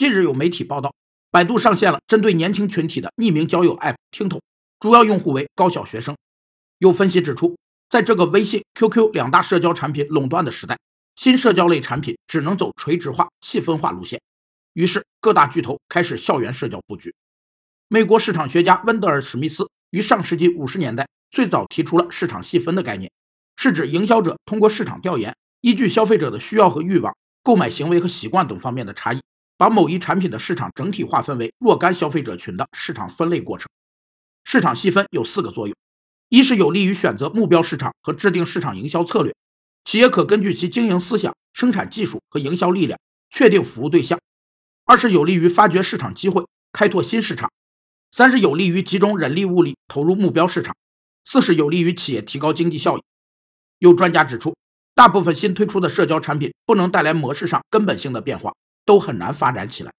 近日有媒体报道，百度上线了针对年轻群体的匿名交友 App“ 听筒”，主要用户为高小学生。有分析指出，在这个微信、QQ 两大社交产品垄断的时代，新社交类产品只能走垂直化、细分化路线。于是，各大巨头开始校园社交布局。美国市场学家温德尔·史密斯于上世纪五十年代最早提出了市场细分的概念，是指营销者通过市场调研，依据消费者的需要和欲望、购买行为和习惯等方面的差异，把某一产品的市场整体划分为若干消费者群的市场分类过程。市场细分有四个作用：一是有利于选择目标市场和制定市场营销策略，企业可根据其经营思想、生产技术和营销力量确定服务对象；二是有利于发掘市场机会，开拓新市场。三是有利于集中人力物力投入目标市场，四是有利于企业提高经济效益。有专家指出，大部分新推出的社交产品不能带来模式上根本性的变化，都很难发展起来。